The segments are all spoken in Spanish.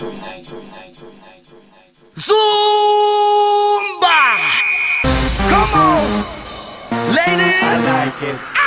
Zumba! Come on, ladies! I like it.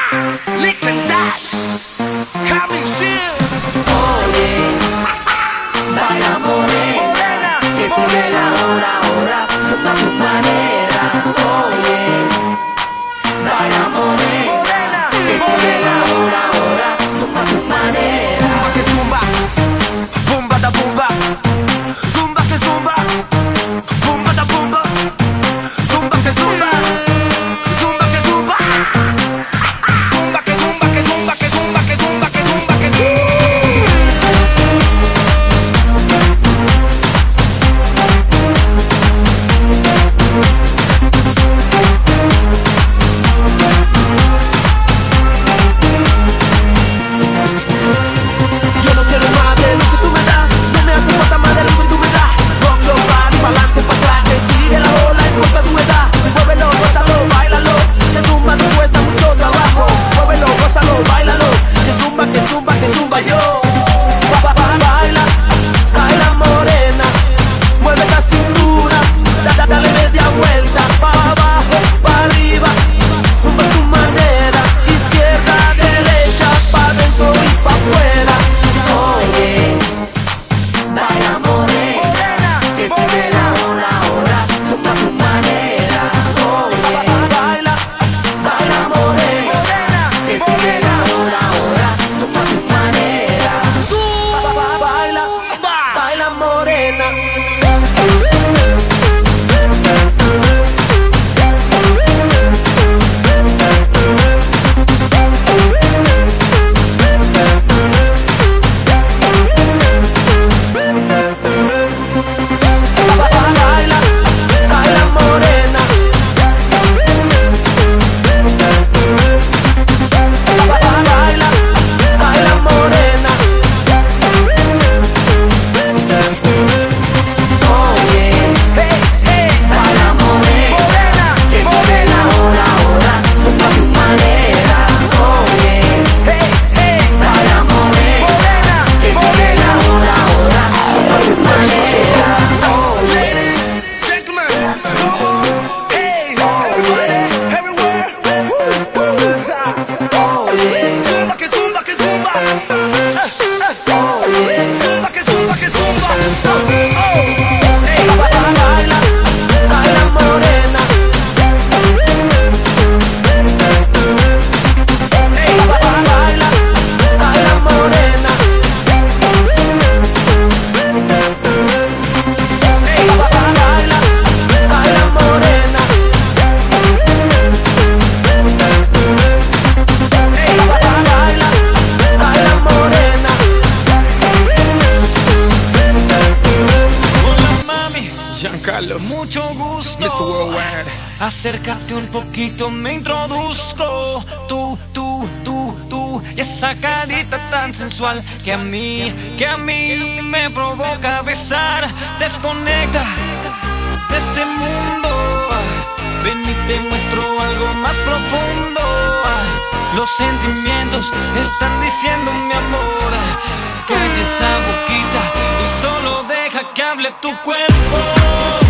Que a mí, que a mí me provoca besar. Desconecta de este mundo. Ven y te muestro algo más profundo. Los sentimientos están diciendo mi amor. Calle esa boquita y solo deja que hable tu cuerpo.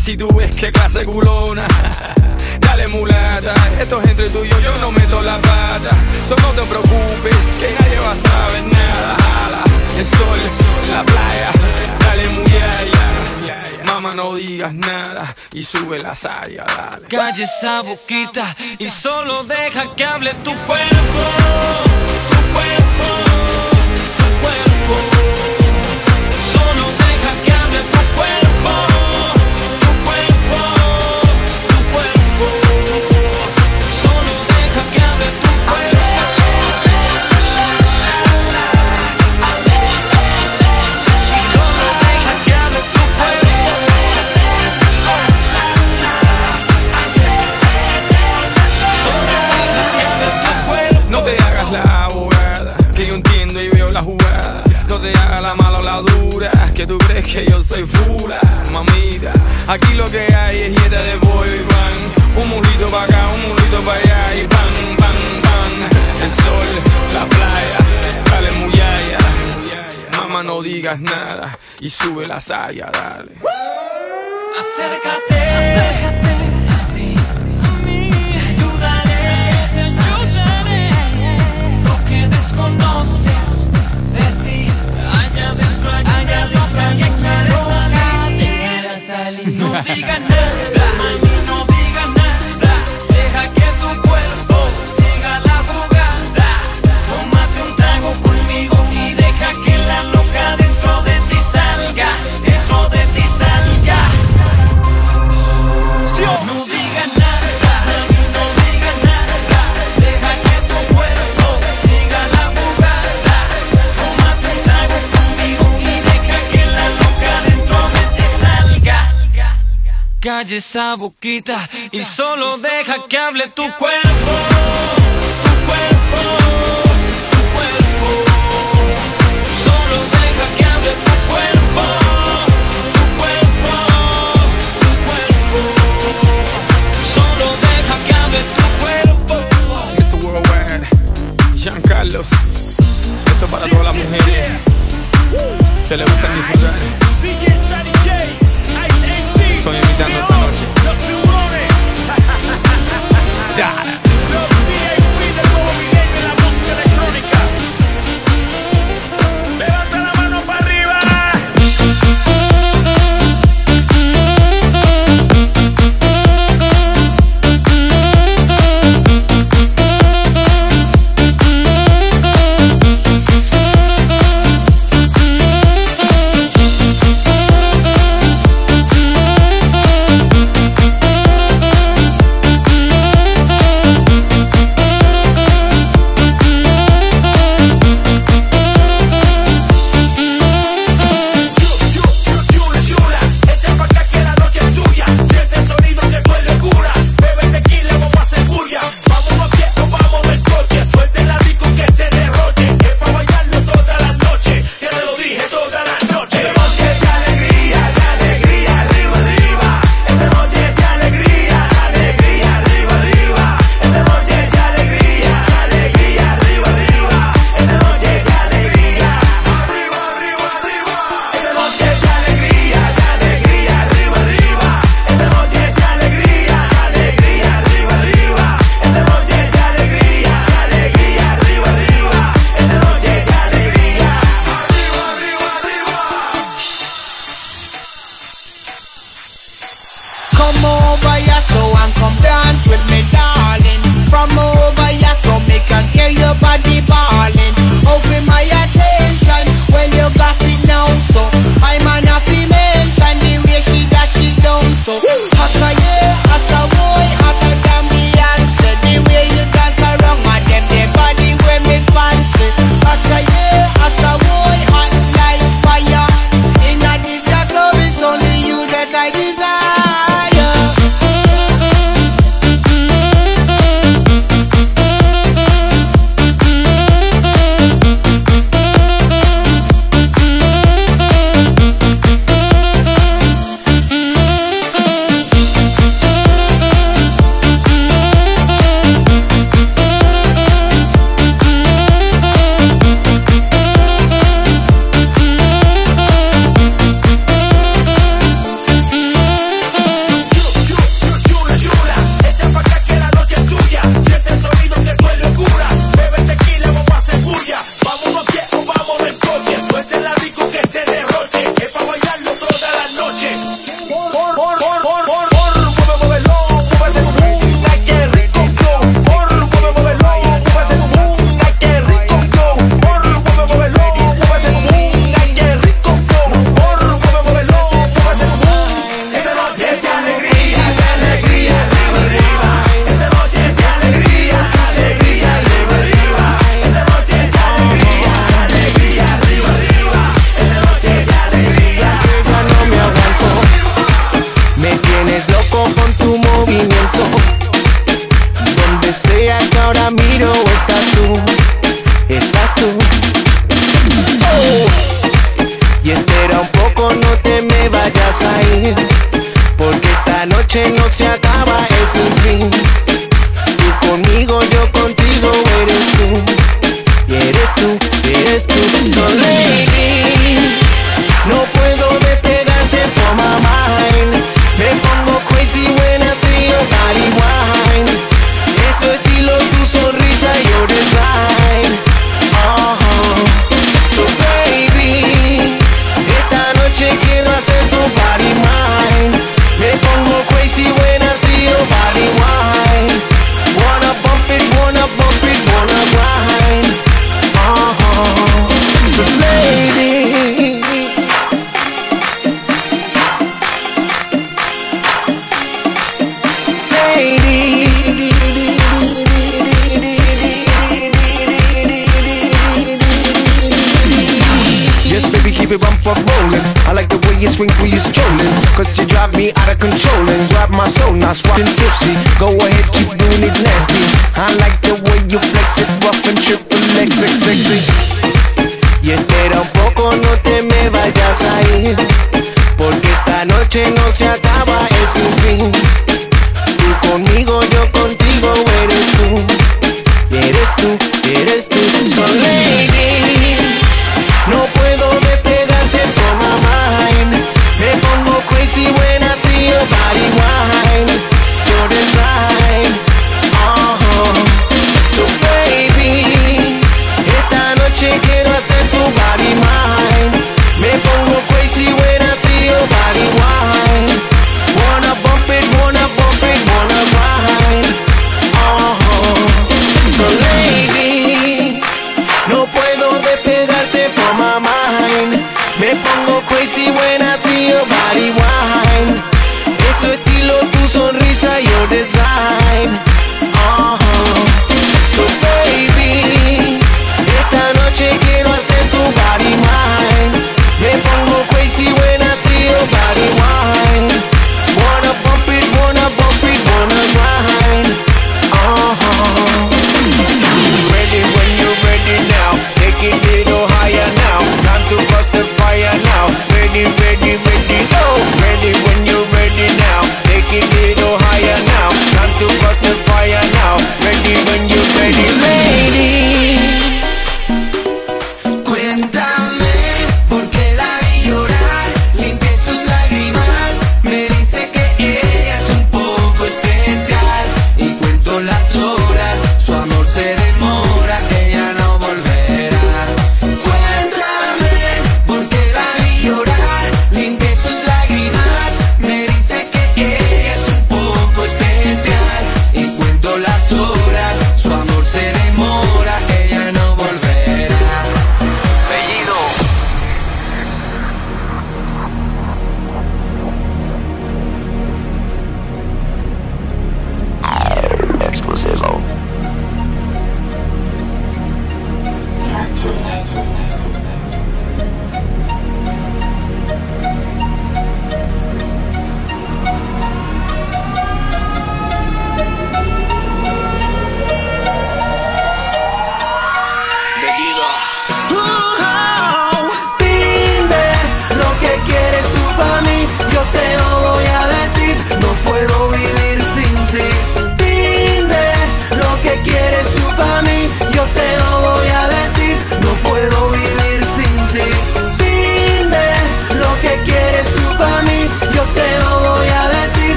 Si tú ves que clase culona Dale mulata, esto es entre tú y yo, yo no meto la pata. Solo no te preocupes, que nadie va a saber nada. El sol, la playa, dale mujer Mamá no digas nada y sube la saya, dale. Calle esa boquita y solo deja que hable tu cuerpo Tu cuerpo que yo soy fula, mamita. Aquí lo que hay es dieta de pollo y. Un murito para acá, un murito para allá y pan, pan, pan. El sol, la playa, dale muyaya. Mamá, no digas nada y sube la saya, dale. Acércate. esa boquita y solo deja que hable tu cuerpo. Tu cuerpo, tu cuerpo. Solo deja que hable tu cuerpo. Tu cuerpo, tu cuerpo. Solo deja que hable tu cuerpo. Mr. Worldwide, Jean Carlos. Esto es para todas las mujeres que le gustan disfrutar. die.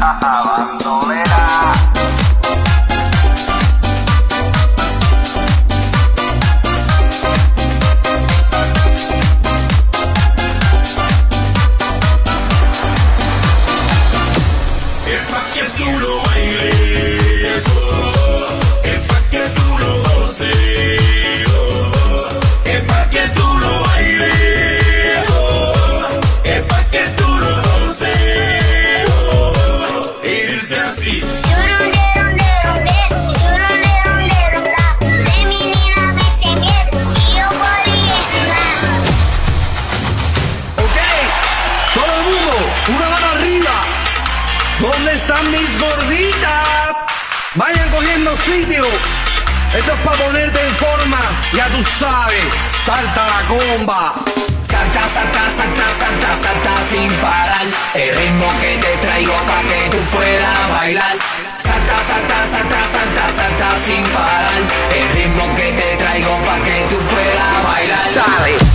Bandolera. comba. Salta, salta, salta, salta, salta sin parar. El ritmo que te traigo para que tú puedas bailar. Salta, salta, salta, salta, salta sin parar. El ritmo que te traigo para que tú puedas bailar. Dale.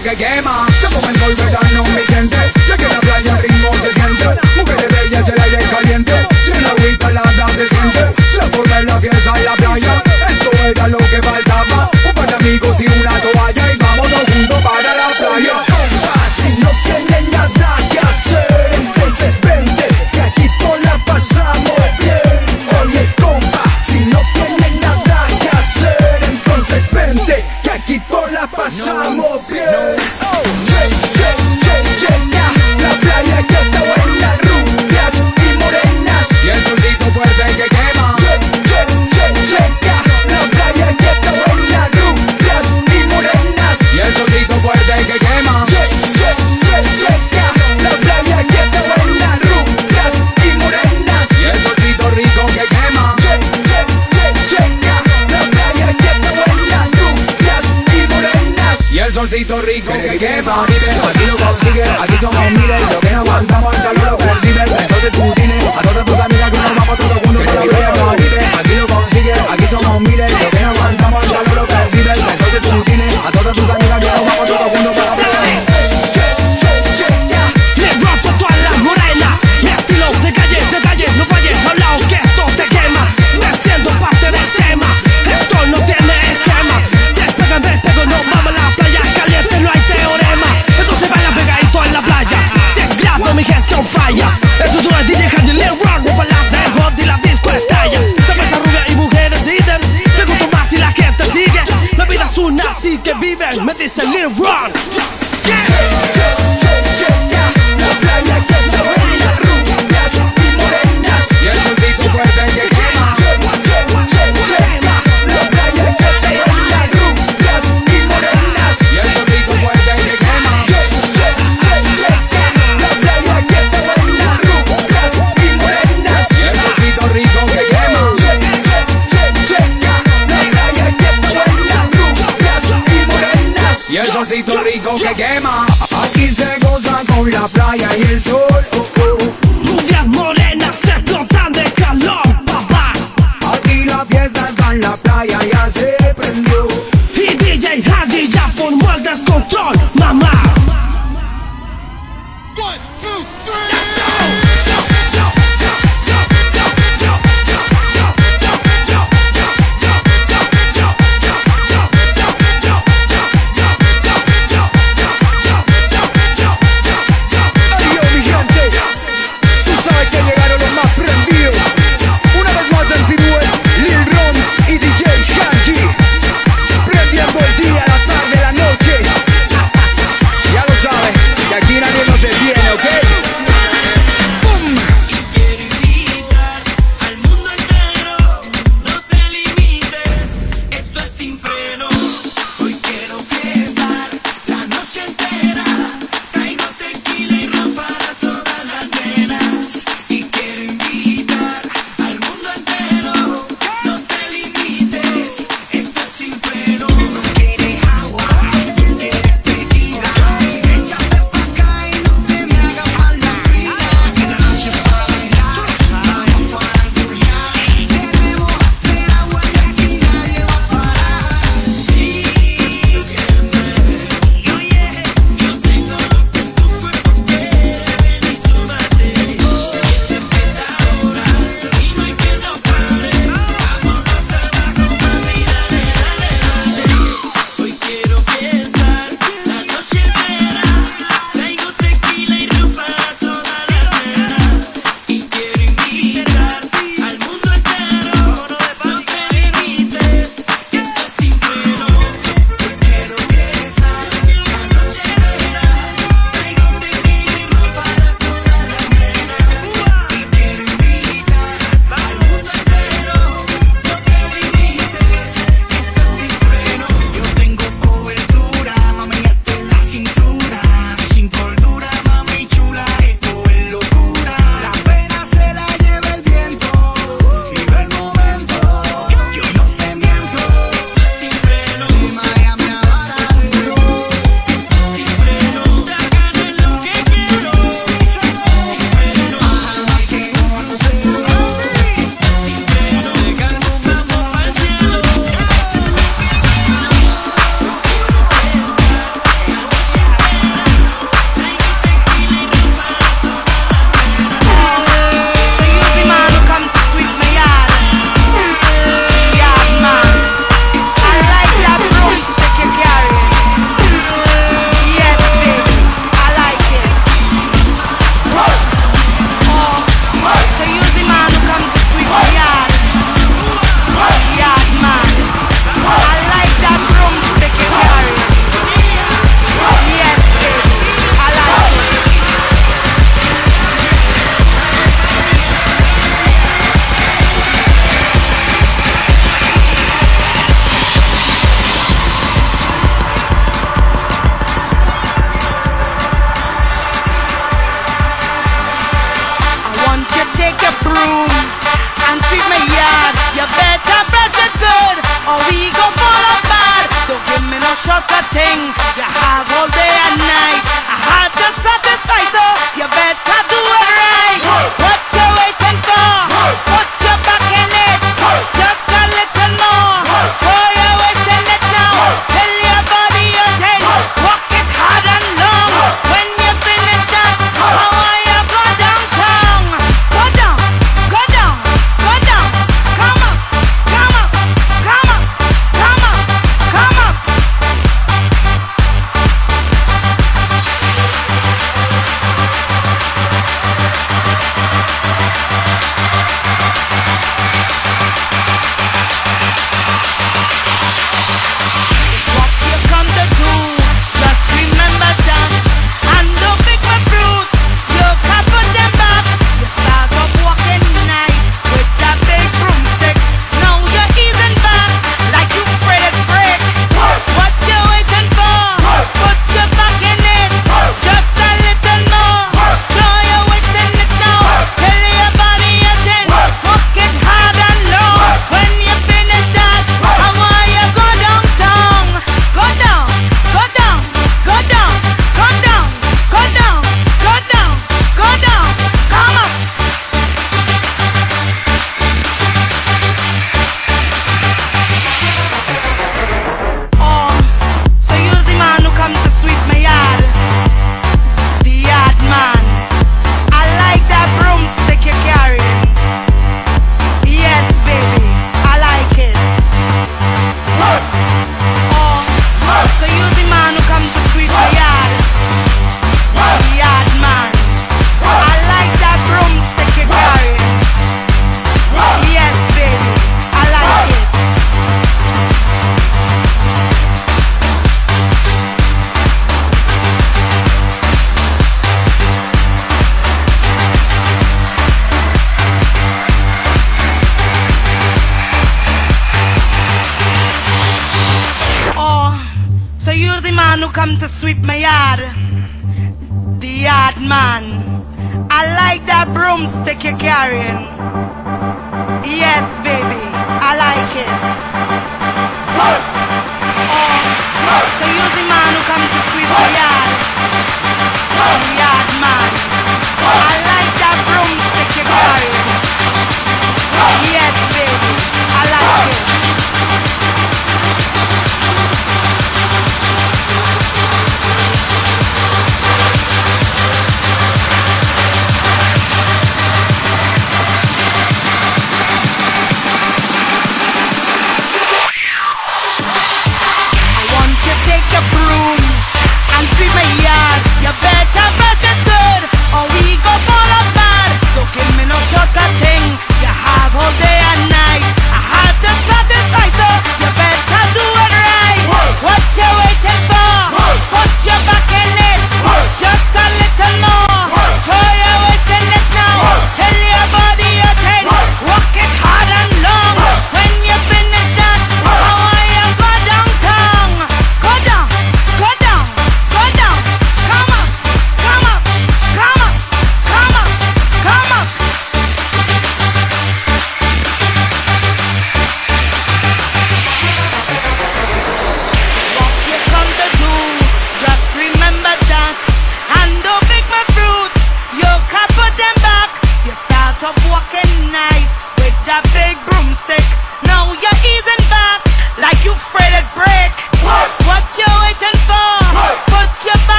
go again.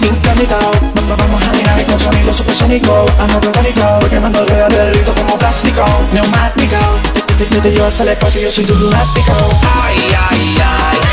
nunca han llegado. Vamos a mirar con sonido supersónico, ando platónico, voy quemando alrededor del rito como plástico, neumático. Desde yo hasta el espacio yo soy tu lunático. Ay, ay, ay.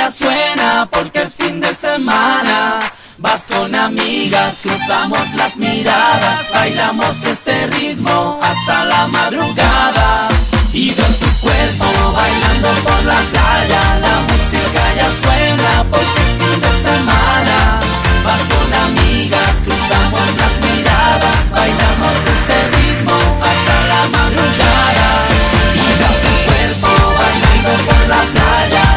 ya suena porque es fin de semana. Vas con amigas, cruzamos las miradas, bailamos este ritmo hasta la madrugada. Y veo tu cuerpo bailando por la playa, la música ya suena porque es fin de semana. Vas con amigas, cruzamos las miradas, bailamos este ritmo hasta la madrugada. Y tu cuerpo bailando por la playa.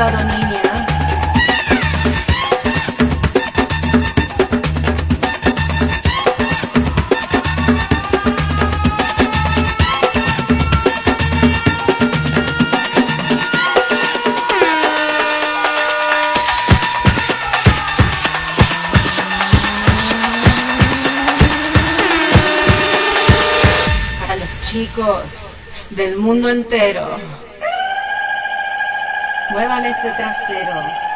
Para los chicos del mundo entero. Muevan ese trasero.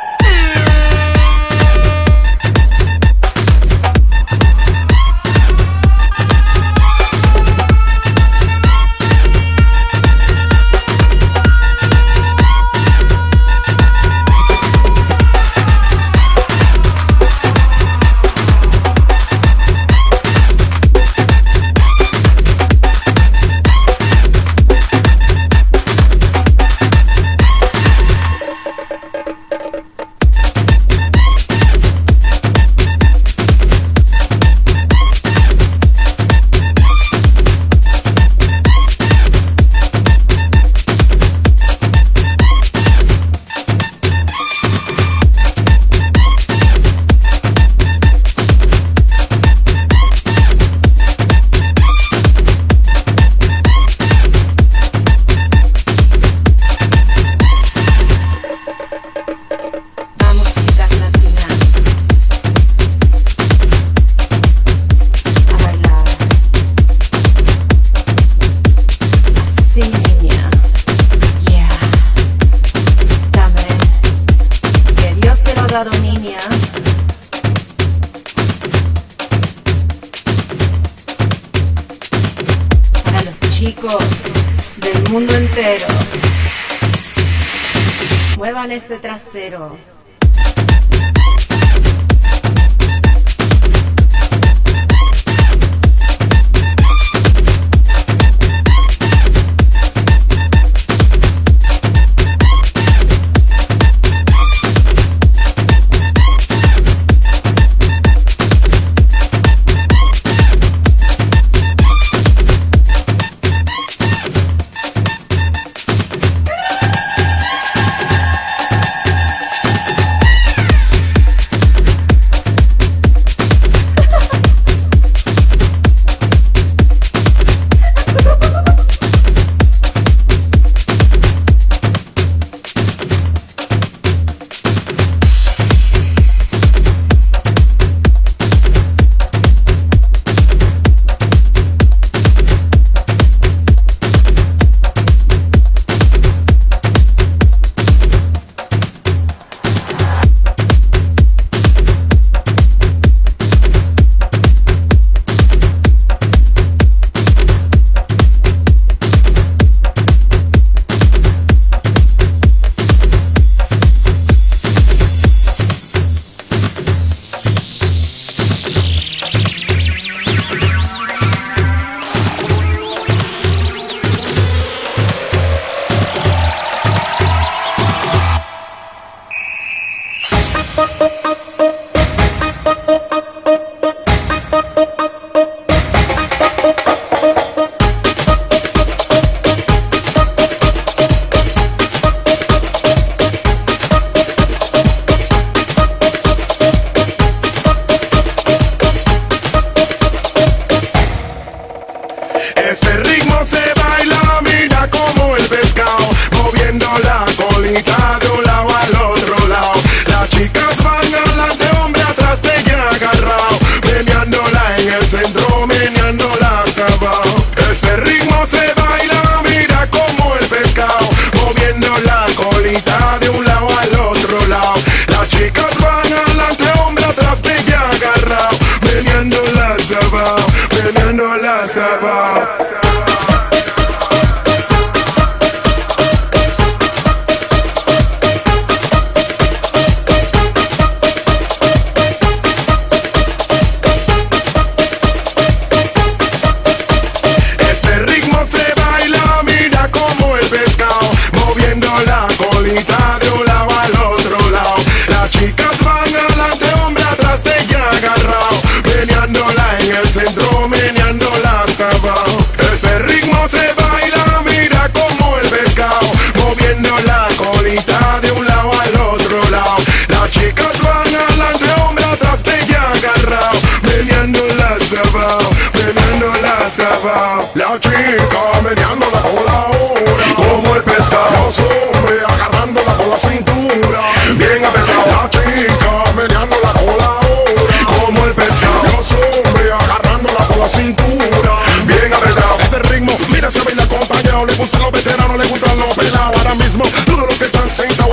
Chicos del mundo entero. Muevan ese trasero. anytime.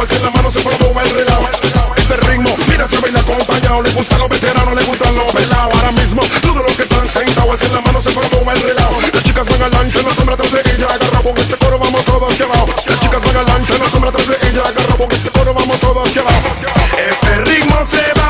alza la mano, se promueve el relajo. Este ritmo, mira, se baila acompañado. Le gustan los veteranos, le gustan los pelados. Ahora mismo, todos los que están sentados, alza la mano, se promueve el relajo. Las chicas van adelante, la sombra atrás de ella. Agarra con este coro, vamos todos hacia abajo. Las chicas van adelante, la sombra atrás de ella. Agarra con este coro, vamos todos hacia abajo. Este ritmo se va.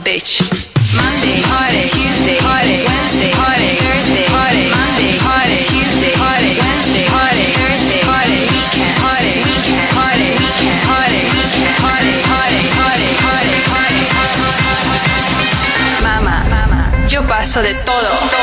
bitch. Monday, Tuesday, Wednesday, Thursday, Monday, Tuesday, Wednesday, Thursday, weekend, weekend, weekend, weekend. Mama, mama, yo paso de todo.